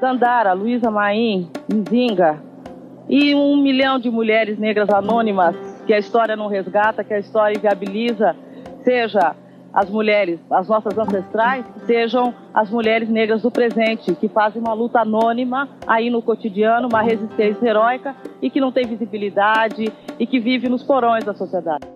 Dandara, Luísa Maim, Nzinga e um milhão de mulheres negras anônimas que a história não resgata, que a história inviabiliza, seja as mulheres, as nossas ancestrais, sejam as mulheres negras do presente, que fazem uma luta anônima aí no cotidiano, uma resistência heróica e que não tem visibilidade e que vive nos porões da sociedade.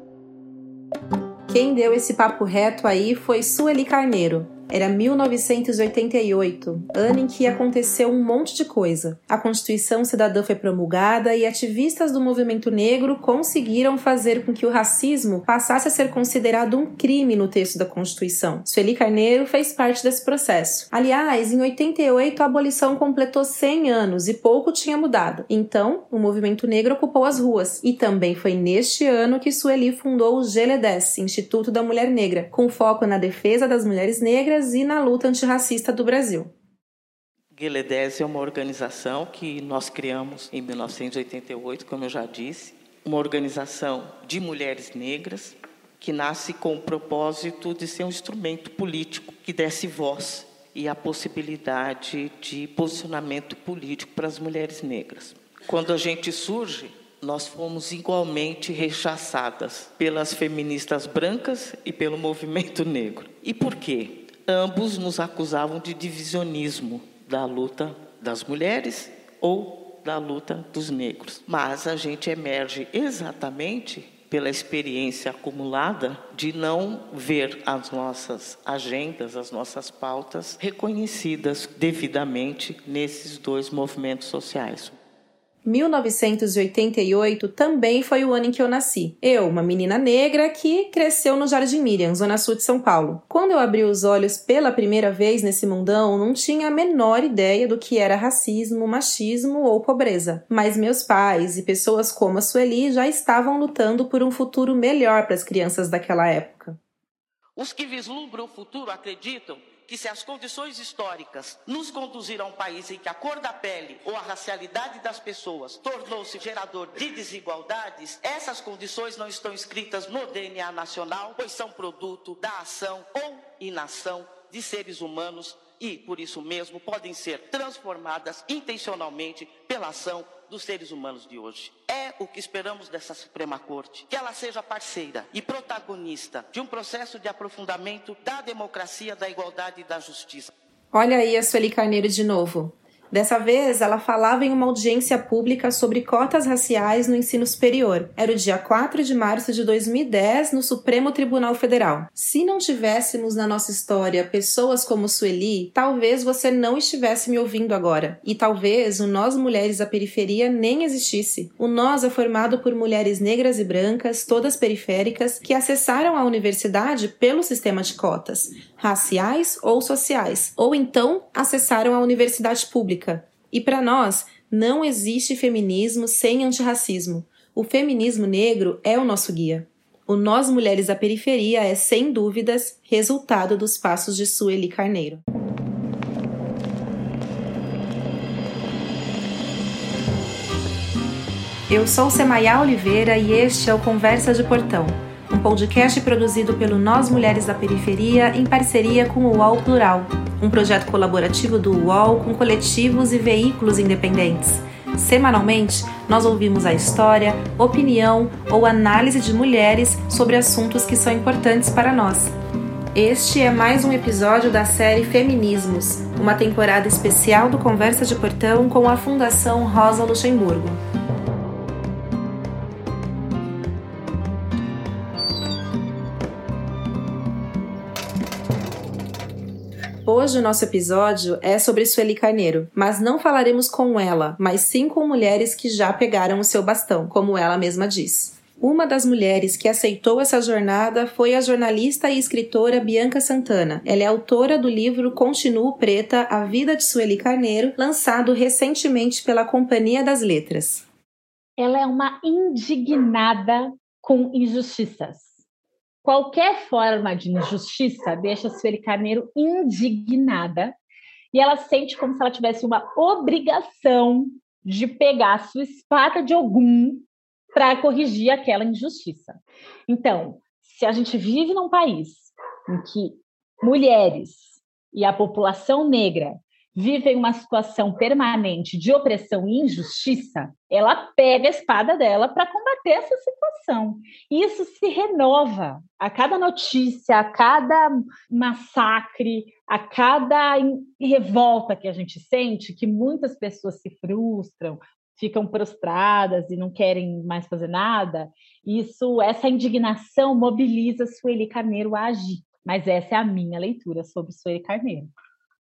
Quem deu esse papo reto aí foi Sueli Carneiro, era 1988, ano em que aconteceu um monte de coisa. A Constituição Cidadã foi promulgada e ativistas do movimento negro conseguiram fazer com que o racismo passasse a ser considerado um crime no texto da Constituição. Sueli Carneiro fez parte desse processo. Aliás, em 88 a abolição completou 100 anos e pouco tinha mudado. Então, o movimento negro ocupou as ruas. E também foi neste ano que Sueli fundou o GLEDES, Instituto da Mulher Negra, com foco na defesa das mulheres negras negras e na luta antirracista do Brasil. Guiledés é uma organização que nós criamos em 1988, como eu já disse, uma organização de mulheres negras que nasce com o propósito de ser um instrumento político que desse voz e a possibilidade de posicionamento político para as mulheres negras. Quando a gente surge, nós fomos igualmente rechaçadas pelas feministas brancas e pelo movimento negro. E por quê? Ambos nos acusavam de divisionismo da luta das mulheres ou da luta dos negros. Mas a gente emerge exatamente pela experiência acumulada de não ver as nossas agendas, as nossas pautas reconhecidas devidamente nesses dois movimentos sociais. 1988 também foi o ano em que eu nasci. Eu, uma menina negra que cresceu no Jardim Miriam, zona sul de São Paulo. Quando eu abri os olhos pela primeira vez nesse mundão, não tinha a menor ideia do que era racismo, machismo ou pobreza. Mas meus pais e pessoas como a Sueli já estavam lutando por um futuro melhor para as crianças daquela época. Os que vislumbram o futuro acreditam que se as condições históricas nos conduziram a um país em que a cor da pele ou a racialidade das pessoas tornou-se gerador de desigualdades, essas condições não estão escritas no DNA nacional, pois são produto da ação ou inação de seres humanos e, por isso mesmo, podem ser transformadas intencionalmente pela ação dos seres humanos de hoje. É o que esperamos dessa Suprema Corte, que ela seja parceira e protagonista de um processo de aprofundamento da democracia, da igualdade e da justiça. Olha aí a Sueli Carneiro de novo. Dessa vez, ela falava em uma audiência pública sobre cotas raciais no ensino superior. Era o dia 4 de março de 2010, no Supremo Tribunal Federal. Se não tivéssemos na nossa história pessoas como Sueli, talvez você não estivesse me ouvindo agora. E talvez o Nós Mulheres da Periferia nem existisse. O Nós é formado por mulheres negras e brancas, todas periféricas, que acessaram a universidade pelo sistema de cotas, raciais ou sociais, ou então acessaram a universidade pública e para nós, não existe feminismo sem antirracismo. O feminismo negro é o nosso guia. O Nós Mulheres da Periferia é, sem dúvidas, resultado dos passos de Sueli Carneiro. Eu sou Semaia Oliveira e este é o Conversa de Portão, um podcast produzido pelo Nós Mulheres da Periferia em parceria com o UOL Plural, um projeto colaborativo do UOL com coletivos e veículos independentes. Semanalmente, nós ouvimos a história, opinião ou análise de mulheres sobre assuntos que são importantes para nós. Este é mais um episódio da série Feminismos, uma temporada especial do Conversa de Portão com a Fundação Rosa Luxemburgo. Hoje o nosso episódio é sobre Sueli Carneiro, mas não falaremos com ela, mas sim com mulheres que já pegaram o seu bastão, como ela mesma diz. Uma das mulheres que aceitou essa jornada foi a jornalista e escritora Bianca Santana. Ela é autora do livro Continuo Preta: A Vida de Sueli Carneiro, lançado recentemente pela Companhia das Letras. Ela é uma indignada com injustiças. Qualquer forma de injustiça deixa a Sueli Carneiro indignada e ela sente como se ela tivesse uma obrigação de pegar a sua espada de algum para corrigir aquela injustiça. Então, se a gente vive num país em que mulheres e a população negra vivem uma situação permanente de opressão e injustiça, ela pega a espada dela para combater essa situação. E isso se renova a cada notícia, a cada massacre, a cada revolta que a gente sente, que muitas pessoas se frustram, ficam prostradas e não querem mais fazer nada. Isso, essa indignação mobiliza Sueli Carneiro a agir. Mas essa é a minha leitura sobre Sueli Carneiro.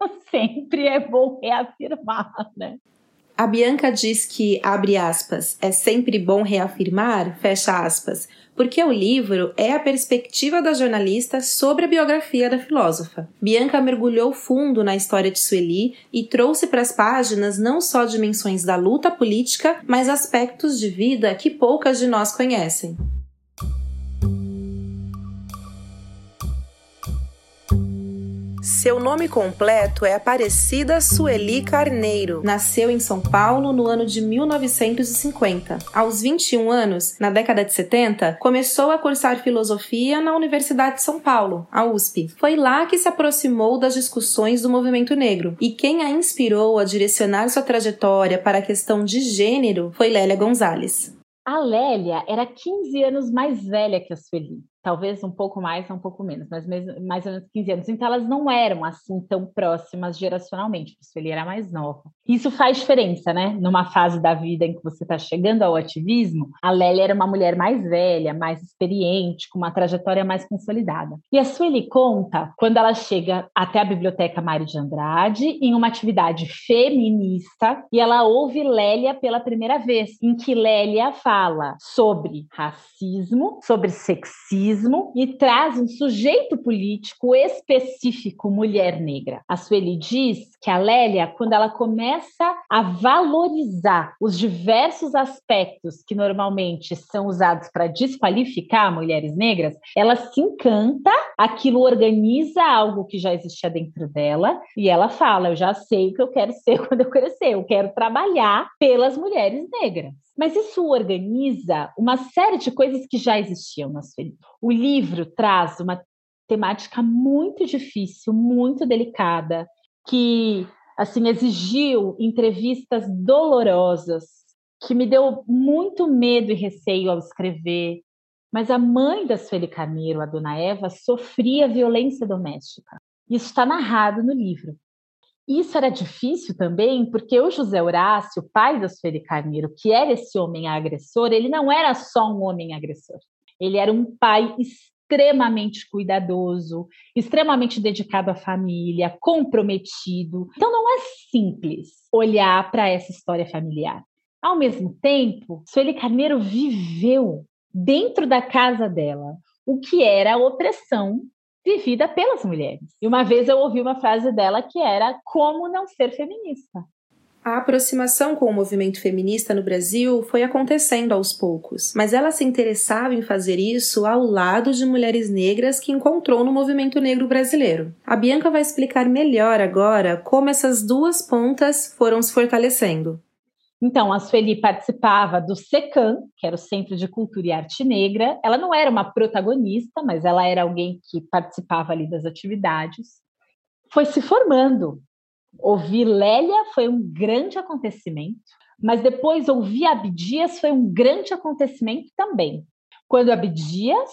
sempre é bom reafirmar, né? A Bianca diz que, abre aspas, é sempre bom reafirmar, fecha aspas, porque o livro é a perspectiva da jornalista sobre a biografia da filósofa. Bianca mergulhou fundo na história de Sueli e trouxe para as páginas não só dimensões da luta política, mas aspectos de vida que poucas de nós conhecem. Seu nome completo é Aparecida Sueli Carneiro. Nasceu em São Paulo no ano de 1950. Aos 21 anos, na década de 70, começou a cursar filosofia na Universidade de São Paulo, a USP. Foi lá que se aproximou das discussões do movimento negro. E quem a inspirou a direcionar sua trajetória para a questão de gênero foi Lélia Gonzalez. A Lélia era 15 anos mais velha que a Sueli talvez um pouco mais, um pouco menos, mas mais ou menos 15 anos. Então elas não eram assim tão próximas geracionalmente, porque ele era mais nova. Isso faz diferença, né? Numa fase da vida em que você está chegando ao ativismo, a Lélia era uma mulher mais velha, mais experiente, com uma trajetória mais consolidada. E a Sueli conta quando ela chega até a Biblioteca Mário de Andrade em uma atividade feminista e ela ouve Lélia pela primeira vez, em que Lélia fala sobre racismo, sobre sexismo e traz um sujeito político específico, mulher negra. A Sueli diz que a Lélia, quando ela começa a valorizar os diversos aspectos que normalmente são usados para desqualificar mulheres negras, ela se encanta, aquilo organiza algo que já existia dentro dela e ela fala: Eu já sei o que eu quero ser quando eu crescer, eu quero trabalhar pelas mulheres negras. Mas isso organiza uma série de coisas que já existiam na Sueli. O livro traz uma temática muito difícil, muito delicada, que assim exigiu entrevistas dolorosas, que me deu muito medo e receio ao escrever. Mas a mãe da Sueli Carneiro, a dona Eva, sofria violência doméstica. Isso está narrado no livro. Isso era difícil também, porque o José Horácio, pai da Sueli Carneiro, que era esse homem agressor, ele não era só um homem agressor. Ele era um pai extremamente cuidadoso, extremamente dedicado à família, comprometido. Então não é simples olhar para essa história familiar. Ao mesmo tempo, Sueli Carneiro viveu dentro da casa dela o que era a opressão vivida pelas mulheres. E uma vez eu ouvi uma frase dela que era como não ser feminista. A aproximação com o movimento feminista no Brasil foi acontecendo aos poucos, mas ela se interessava em fazer isso ao lado de mulheres negras que encontrou no movimento negro brasileiro. A Bianca vai explicar melhor agora como essas duas pontas foram se fortalecendo. Então, a Sueli participava do SECAM, que era o Centro de Cultura e Arte Negra. Ela não era uma protagonista, mas ela era alguém que participava ali das atividades. Foi se formando. Ouvir Lélia foi um grande acontecimento, mas depois ouvir Abdias foi um grande acontecimento também. Quando Abdias,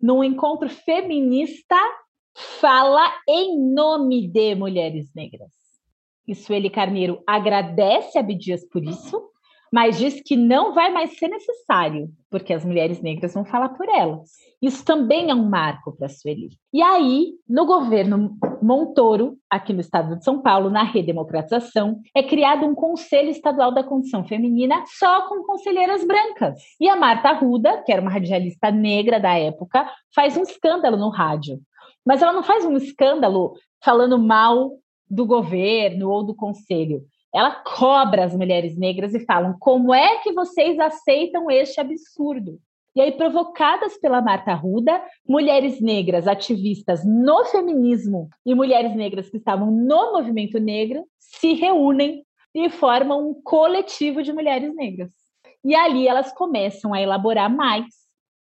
num encontro feminista, fala em nome de mulheres negras. E Sueli Carneiro agradece a Abdias por isso, mas diz que não vai mais ser necessário, porque as mulheres negras vão falar por elas. Isso também é um marco para a Sueli. E aí, no governo Montoro, aqui no estado de São Paulo, na redemocratização, é criado um Conselho Estadual da Condição Feminina só com conselheiras brancas. E a Marta Arruda, que era uma radialista negra da época, faz um escândalo no rádio. Mas ela não faz um escândalo falando mal do governo ou do conselho. Ela cobra as mulheres negras e falam: como é que vocês aceitam este absurdo? E aí, provocadas pela Marta Arruda, mulheres negras ativistas no feminismo e mulheres negras que estavam no movimento negro se reúnem e formam um coletivo de mulheres negras. E ali elas começam a elaborar mais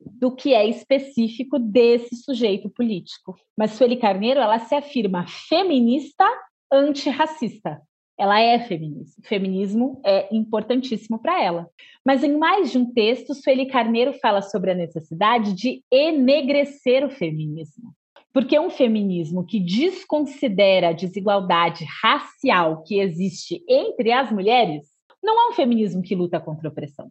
do que é específico desse sujeito político. Mas Sueli Carneiro, ela se afirma feminista antirracista. Ela é feminista. Feminismo é importantíssimo para ela. Mas em mais de um texto, Sueli Carneiro fala sobre a necessidade de enegrecer o feminismo. Porque um feminismo que desconsidera a desigualdade racial que existe entre as mulheres não é um feminismo que luta contra a opressão.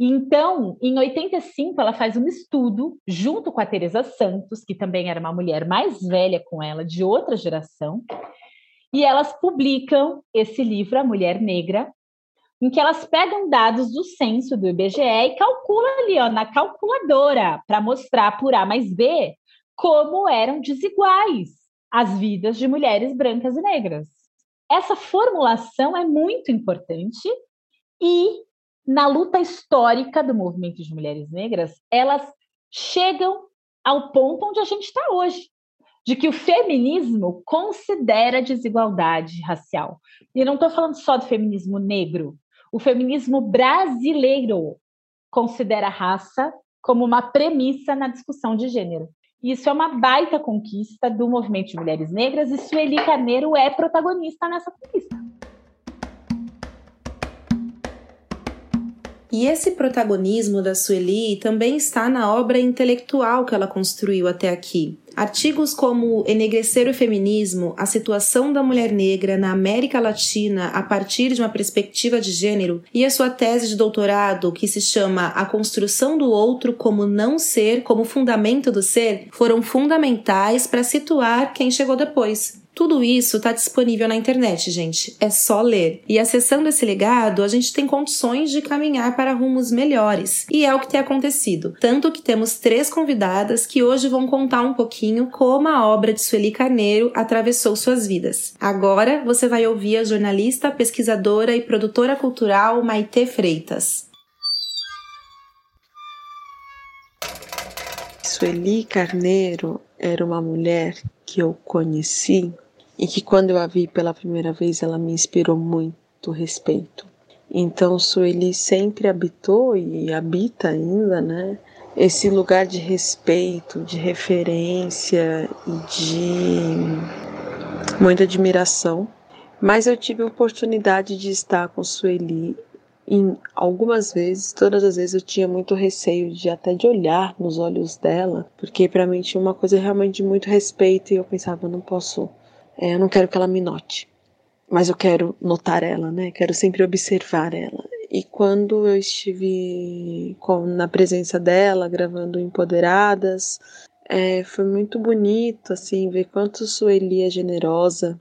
Então, em 85, ela faz um estudo junto com a Teresa Santos, que também era uma mulher mais velha com ela, de outra geração, e elas publicam esse livro, A Mulher Negra, em que elas pegam dados do censo do IBGE e calculam ali ó, na calculadora para mostrar por A mais B como eram desiguais as vidas de mulheres brancas e negras. Essa formulação é muito importante e na luta histórica do movimento de mulheres negras, elas chegam ao ponto onde a gente está hoje de que o feminismo considera desigualdade racial. E não estou falando só do feminismo negro. O feminismo brasileiro considera a raça como uma premissa na discussão de gênero. Isso é uma baita conquista do movimento de mulheres negras e Sueli Carneiro é protagonista nessa conquista. E esse protagonismo da Sueli também está na obra intelectual que ela construiu até aqui. Artigos como Enegrecer o Feminismo, a situação da mulher negra na América Latina a partir de uma perspectiva de gênero e a sua tese de doutorado, que se chama A Construção do Outro como Não Ser, como Fundamento do Ser, foram fundamentais para situar quem chegou depois. Tudo isso está disponível na internet, gente. É só ler. E acessando esse legado, a gente tem condições de caminhar para rumos melhores. E é o que tem acontecido. Tanto que temos três convidadas que hoje vão contar um pouquinho como a obra de Sueli Carneiro atravessou suas vidas. Agora você vai ouvir a jornalista, pesquisadora e produtora cultural Maite Freitas. Sueli Carneiro era uma mulher que eu conheci e que quando eu a vi pela primeira vez ela me inspirou muito respeito. Então Sueli sempre habitou e habita ainda, né? Esse lugar de respeito, de referência e de muita admiração. Mas eu tive a oportunidade de estar com Sueli em algumas vezes, todas as vezes eu tinha muito receio de até de olhar nos olhos dela, porque para mim tinha uma coisa realmente de muito respeito e eu pensava, não posso é, eu não quero que ela me note, mas eu quero notar ela, né? Quero sempre observar ela. E quando eu estive com, na presença dela, gravando Empoderadas, é, foi muito bonito, assim, ver quanto Sueli é generosa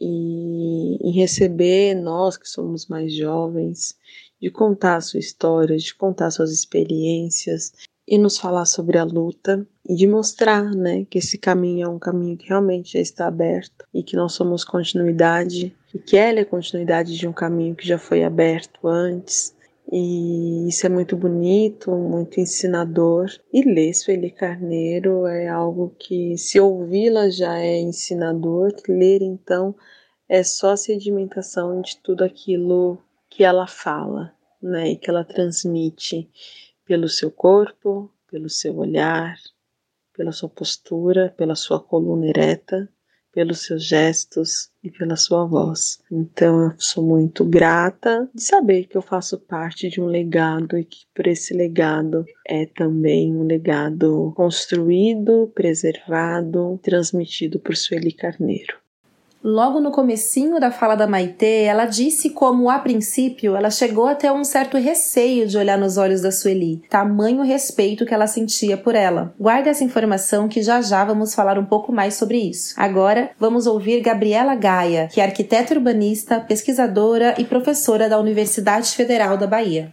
e, em receber nós que somos mais jovens, de contar a sua história, de contar suas experiências e nos falar sobre a luta e de mostrar, né, que esse caminho é um caminho que realmente já está aberto e que nós somos continuidade e que ela é continuidade de um caminho que já foi aberto antes. E isso é muito bonito, muito ensinador. E ler Sueli Carneiro é algo que, se ouvi-la, já é ensinador. Ler, então, é só sedimentação de tudo aquilo que ela fala, né? E que ela transmite pelo seu corpo, pelo seu olhar, pela sua postura, pela sua coluna ereta, pelos seus gestos e pela sua voz. Então eu sou muito grata de saber que eu faço parte de um legado e que por esse legado é também um legado construído, preservado, transmitido por Sueli Carneiro. Logo no comecinho da fala da Maite, ela disse como, a princípio, ela chegou a ter um certo receio de olhar nos olhos da Sueli, tamanho respeito que ela sentia por ela. Guarde essa informação que já já vamos falar um pouco mais sobre isso. Agora, vamos ouvir Gabriela Gaia, que é arquiteta urbanista, pesquisadora e professora da Universidade Federal da Bahia.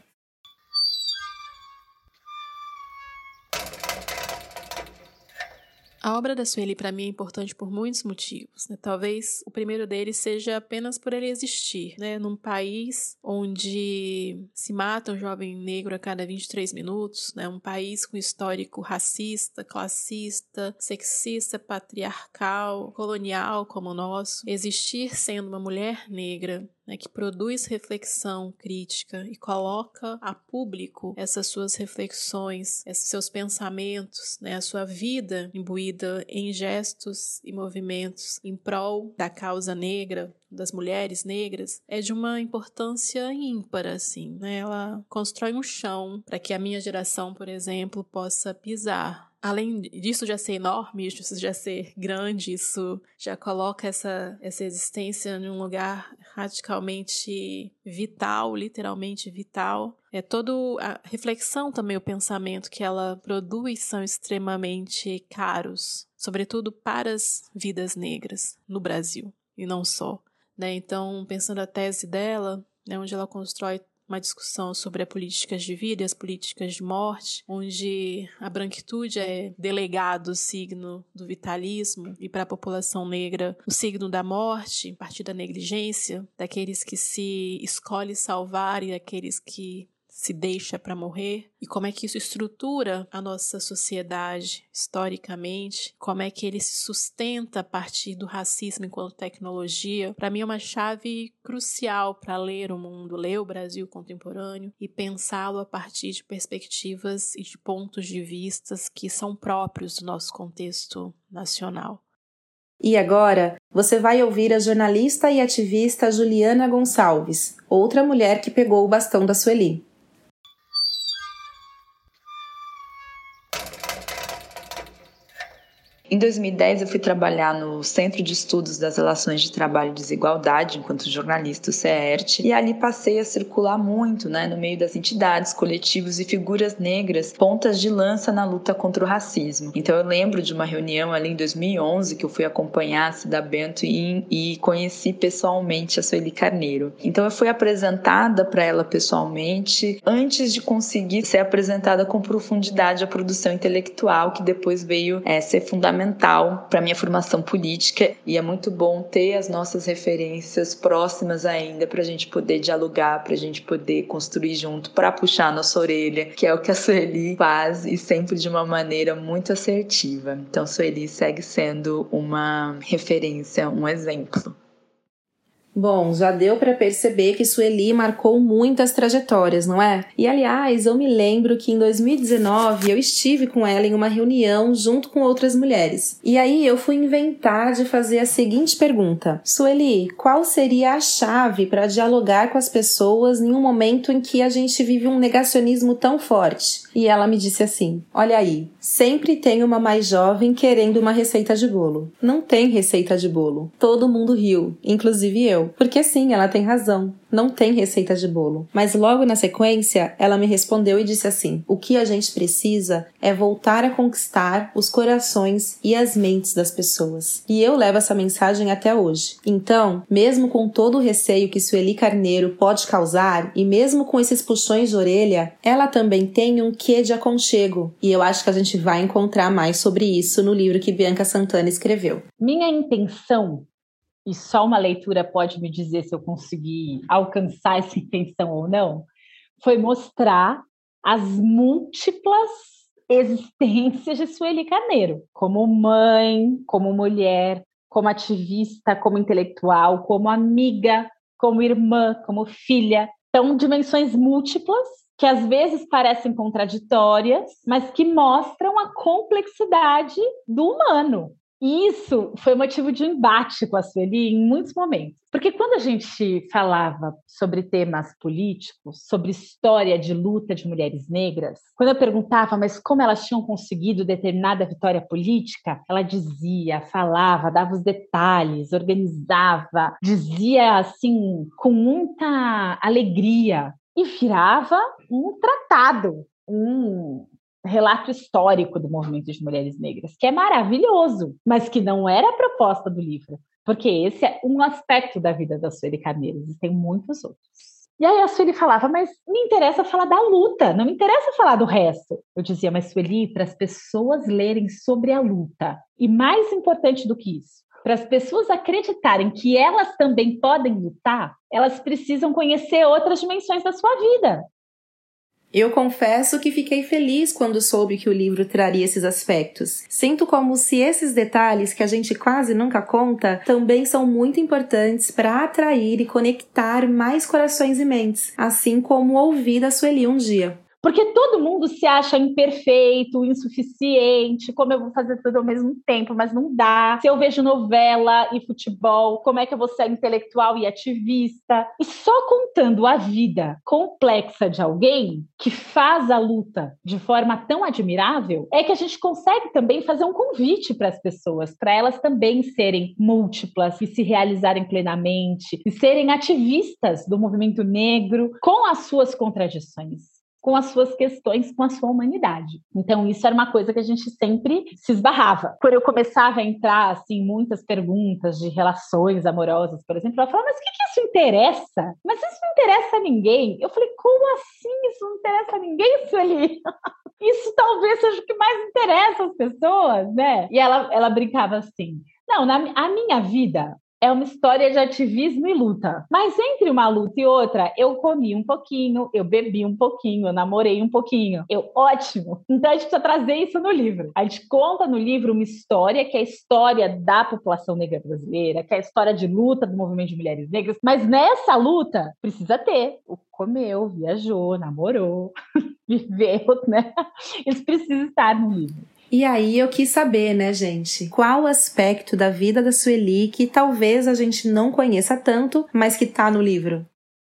A obra da Sueli para mim é importante por muitos motivos. Né? Talvez o primeiro deles seja apenas por ele existir. Né? Num país onde se mata um jovem negro a cada 23 minutos, né? um país com histórico racista, classista, sexista, patriarcal, colonial como o nosso, existir sendo uma mulher negra né, que produz reflexão crítica e coloca a público essas suas reflexões, esses seus pensamentos, né, a sua vida imbuída em gestos e movimentos em prol da causa negra, das mulheres negras é de uma importância ímpar, assim, né? Ela constrói um chão para que a minha geração, por exemplo, possa pisar. Além disso já ser enorme, isso já ser grande, isso já coloca essa, essa existência em um lugar radicalmente vital, literalmente vital. É toda a reflexão também, o pensamento que ela produz são extremamente caros, sobretudo para as vidas negras no Brasil e não só. Né? Então, pensando a tese dela, né, onde ela constrói uma discussão sobre as políticas de vida e as políticas de morte, onde a branquitude é delegado o signo do vitalismo e para a população negra o signo da morte, a partir da negligência, daqueles que se escolhe salvar e daqueles que se deixa para morrer e como é que isso estrutura a nossa sociedade historicamente, como é que ele se sustenta a partir do racismo enquanto tecnologia, para mim é uma chave crucial para ler o mundo, ler o Brasil contemporâneo e pensá-lo a partir de perspectivas e de pontos de vistas que são próprios do nosso contexto nacional. E agora, você vai ouvir a jornalista e ativista Juliana Gonçalves, outra mulher que pegou o bastão da Sueli. Em 2010, eu fui trabalhar no Centro de Estudos das Relações de Trabalho e Desigualdade, enquanto jornalista, o CERT, e ali passei a circular muito, né, no meio das entidades, coletivos e figuras negras, pontas de lança na luta contra o racismo. Então, eu lembro de uma reunião ali em 2011 que eu fui acompanhar a Cida Bento e, e conheci pessoalmente a Sueli Carneiro. Então, eu fui apresentada para ela pessoalmente antes de conseguir ser apresentada com profundidade à produção intelectual que depois veio é, ser fundamental fundamental para minha formação política e é muito bom ter as nossas referências próximas ainda para a gente poder dialogar, para a gente poder construir junto, para puxar a nossa orelha, que é o que a Sueli faz e sempre de uma maneira muito assertiva. Então, Sueli segue sendo uma referência, um exemplo. Bom, já deu para perceber que Sueli marcou muitas trajetórias, não é? E aliás, eu me lembro que em 2019 eu estive com ela em uma reunião junto com outras mulheres. E aí eu fui inventar de fazer a seguinte pergunta: Sueli, qual seria a chave para dialogar com as pessoas em um momento em que a gente vive um negacionismo tão forte? E ela me disse assim: Olha aí, sempre tem uma mais jovem querendo uma receita de bolo. Não tem receita de bolo. Todo mundo riu, inclusive eu. Porque sim, ela tem razão. Não tem receita de bolo. Mas logo na sequência, ela me respondeu e disse assim: O que a gente precisa é voltar a conquistar os corações e as mentes das pessoas. E eu levo essa mensagem até hoje. Então, mesmo com todo o receio que Sueli Carneiro pode causar, e mesmo com esses puxões de orelha, ela também tem um quê de aconchego. E eu acho que a gente vai encontrar mais sobre isso no livro que Bianca Santana escreveu. Minha intenção e só uma leitura pode me dizer se eu consegui alcançar essa intenção ou não, foi mostrar as múltiplas existências de Sueli Carneiro, como mãe, como mulher, como ativista, como intelectual, como amiga, como irmã, como filha. São dimensões múltiplas que às vezes parecem contraditórias, mas que mostram a complexidade do humano, e isso foi motivo de um embate com a Sueli em muitos momentos. Porque quando a gente falava sobre temas políticos, sobre história de luta de mulheres negras, quando eu perguntava, mas como elas tinham conseguido determinada vitória política, ela dizia, falava, dava os detalhes, organizava, dizia assim, com muita alegria, e virava um tratado, um, relato histórico do movimento de mulheres negras, que é maravilhoso, mas que não era a proposta do livro, porque esse é um aspecto da vida da Sueli Carneiro, existem muitos outros. E aí a Sueli falava, mas me interessa falar da luta, não me interessa falar do resto. Eu dizia, mas Sueli, para as pessoas lerem sobre a luta, e mais importante do que isso, para as pessoas acreditarem que elas também podem lutar, elas precisam conhecer outras dimensões da sua vida. Eu confesso que fiquei feliz quando soube que o livro traria esses aspectos. Sinto como se esses detalhes que a gente quase nunca conta também são muito importantes para atrair e conectar mais corações e mentes, assim como ouvir da Sueli um dia. Porque todo mundo se acha imperfeito, insuficiente, como eu vou fazer tudo ao mesmo tempo, mas não dá. Se eu vejo novela e futebol, como é que eu vou ser intelectual e ativista? E só contando a vida complexa de alguém que faz a luta de forma tão admirável, é que a gente consegue também fazer um convite para as pessoas, para elas também serem múltiplas e se realizarem plenamente, e serem ativistas do movimento negro com as suas contradições com as suas questões, com a sua humanidade. Então, isso era uma coisa que a gente sempre se esbarrava. Quando eu começava a entrar, assim, muitas perguntas de relações amorosas, por exemplo, ela falava, mas o que, que isso interessa? Mas isso não interessa a ninguém. Eu falei, como assim isso não interessa a ninguém, Sueli? Isso talvez seja o que mais interessa as pessoas, né? E ela, ela brincava assim, não, na a minha vida, é uma história de ativismo e luta. Mas entre uma luta e outra, eu comi um pouquinho, eu bebi um pouquinho, eu namorei um pouquinho. Eu, ótimo. Então a gente precisa trazer isso no livro. A gente conta no livro uma história que é a história da população negra brasileira, que é a história de luta do movimento de mulheres negras. Mas nessa luta precisa ter o comeu, viajou, namorou, viveu, né? Isso precisa estar no livro. E aí eu quis saber, né, gente, qual aspecto da vida da Sueli que talvez a gente não conheça tanto, mas que tá no livro.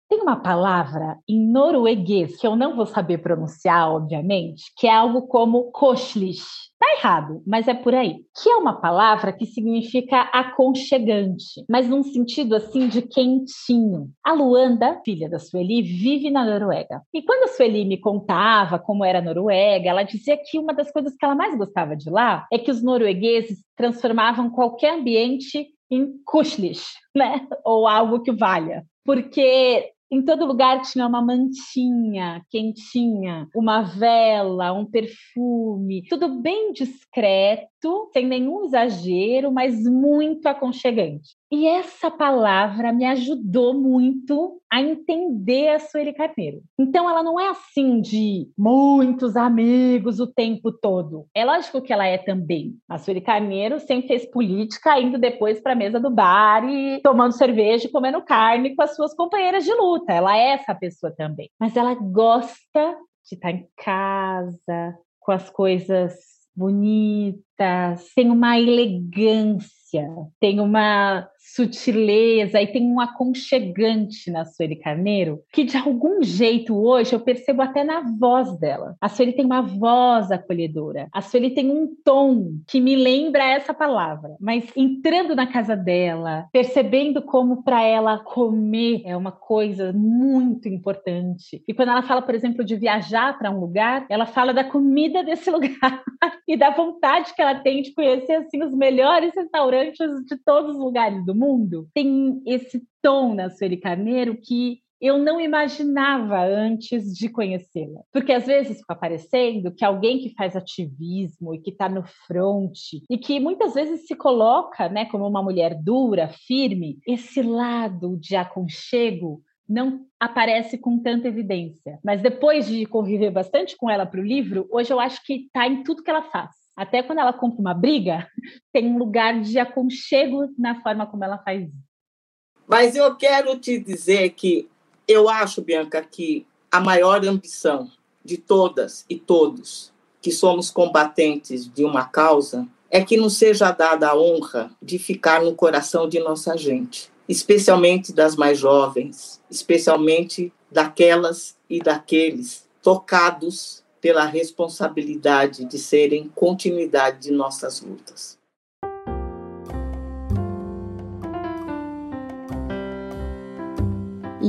Tem uma palavra em norueguês que eu não vou saber pronunciar, obviamente, que é algo como koshlish. Tá errado, mas é por aí. Que é uma palavra que significa aconchegante, mas num sentido assim de quentinho. A Luanda, filha da Sueli, vive na Noruega. E quando a Sueli me contava como era a Noruega, ela dizia que uma das coisas que ela mais gostava de lá é que os noruegueses transformavam qualquer ambiente em kushlish, né? Ou algo que valha. Porque em todo lugar tinha uma mantinha quentinha, uma vela, um perfume, tudo bem discreto, sem nenhum exagero, mas muito aconchegante. E essa palavra me ajudou muito a entender a Sueli Carneiro. Então, ela não é assim de muitos amigos o tempo todo. É lógico que ela é também. A Sueli Carneiro sempre fez política, indo depois para a mesa do bar e tomando cerveja e comendo carne com as suas companheiras de luta. Ela é essa pessoa também. Mas ela gosta de estar em casa, com as coisas bonitas, tem uma elegância, tem uma sutileza e tem um aconchegante na Sueli Carneiro que de algum jeito hoje eu percebo até na voz dela. A Sueli tem uma voz acolhedora. A Sueli tem um tom que me lembra essa palavra. Mas entrando na casa dela, percebendo como para ela comer é uma coisa muito importante. E quando ela fala, por exemplo, de viajar para um lugar, ela fala da comida desse lugar e da vontade que ela tem de conhecer assim os melhores restaurantes de todos os lugares do mundo, tem esse tom na Sueli Carneiro que eu não imaginava antes de conhecê-la. Porque às vezes fica parecendo que alguém que faz ativismo e que está no front e que muitas vezes se coloca né, como uma mulher dura, firme, esse lado de aconchego não aparece com tanta evidência. Mas depois de conviver bastante com ela para o livro, hoje eu acho que está em tudo que ela faz. Até quando ela compra uma briga, tem um lugar de aconchego na forma como ela faz isso. Mas eu quero te dizer que eu acho, Bianca, que a maior ambição de todas e todos que somos combatentes de uma causa é que nos seja dada a honra de ficar no coração de nossa gente, especialmente das mais jovens, especialmente daquelas e daqueles tocados pela responsabilidade de serem continuidade de nossas lutas.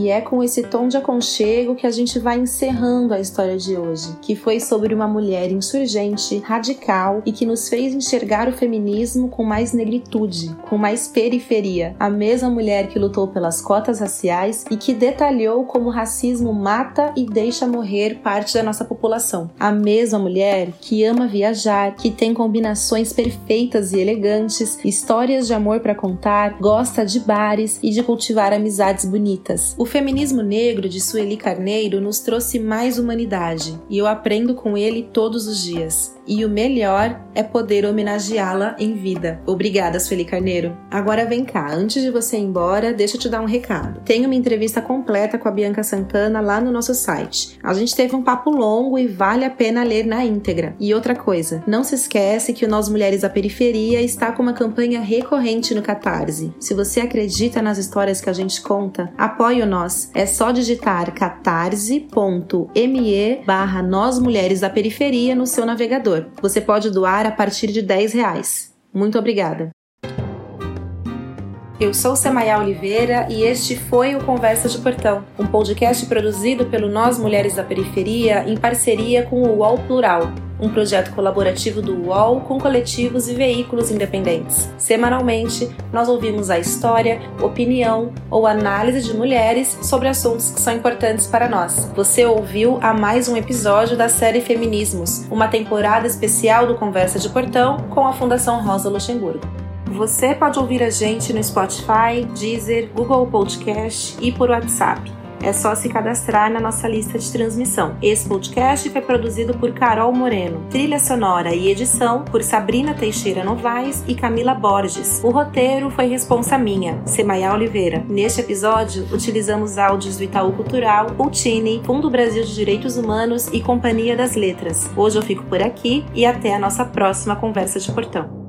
E é com esse tom de aconchego que a gente vai encerrando a história de hoje, que foi sobre uma mulher insurgente, radical e que nos fez enxergar o feminismo com mais negritude, com mais periferia. A mesma mulher que lutou pelas cotas raciais e que detalhou como o racismo mata e deixa morrer parte da nossa população. A mesma mulher que ama viajar, que tem combinações perfeitas e elegantes, histórias de amor para contar, gosta de bares e de cultivar amizades bonitas. O feminismo negro de Sueli Carneiro nos trouxe mais humanidade e eu aprendo com ele todos os dias. E o melhor é poder homenageá-la em vida. Obrigada, Sueli Carneiro. Agora vem cá, antes de você ir embora, deixa eu te dar um recado. Tem uma entrevista completa com a Bianca Santana lá no nosso site. A gente teve um papo longo e vale a pena ler na íntegra. E outra coisa, não se esquece que o Nós Mulheres da Periferia está com uma campanha recorrente no Catarse. Se você acredita nas histórias que a gente conta, apoie o nós. É só digitar catarse.me barra Nós Mulheres da Periferia no seu navegador. Você pode doar a partir de 10 reais. Muito obrigada. Eu sou Semaia Oliveira e este foi o Conversa de Portão, um podcast produzido pelo Nós Mulheres da Periferia em parceria com o UOL Plural, um projeto colaborativo do UOL com coletivos e veículos independentes. Semanalmente, nós ouvimos a história, opinião ou análise de mulheres sobre assuntos que são importantes para nós. Você ouviu a mais um episódio da série Feminismos, uma temporada especial do Conversa de Portão com a Fundação Rosa Luxemburgo. Você pode ouvir a gente no Spotify, Deezer, Google Podcast e por WhatsApp. É só se cadastrar na nossa lista de transmissão. Esse podcast foi produzido por Carol Moreno. Trilha sonora e edição por Sabrina Teixeira Novaes e Camila Borges. O roteiro foi responsa minha, Semaia Oliveira. Neste episódio, utilizamos áudios do Itaú Cultural, Ultini, Fundo Brasil de Direitos Humanos e Companhia das Letras. Hoje eu fico por aqui e até a nossa próxima conversa de portão.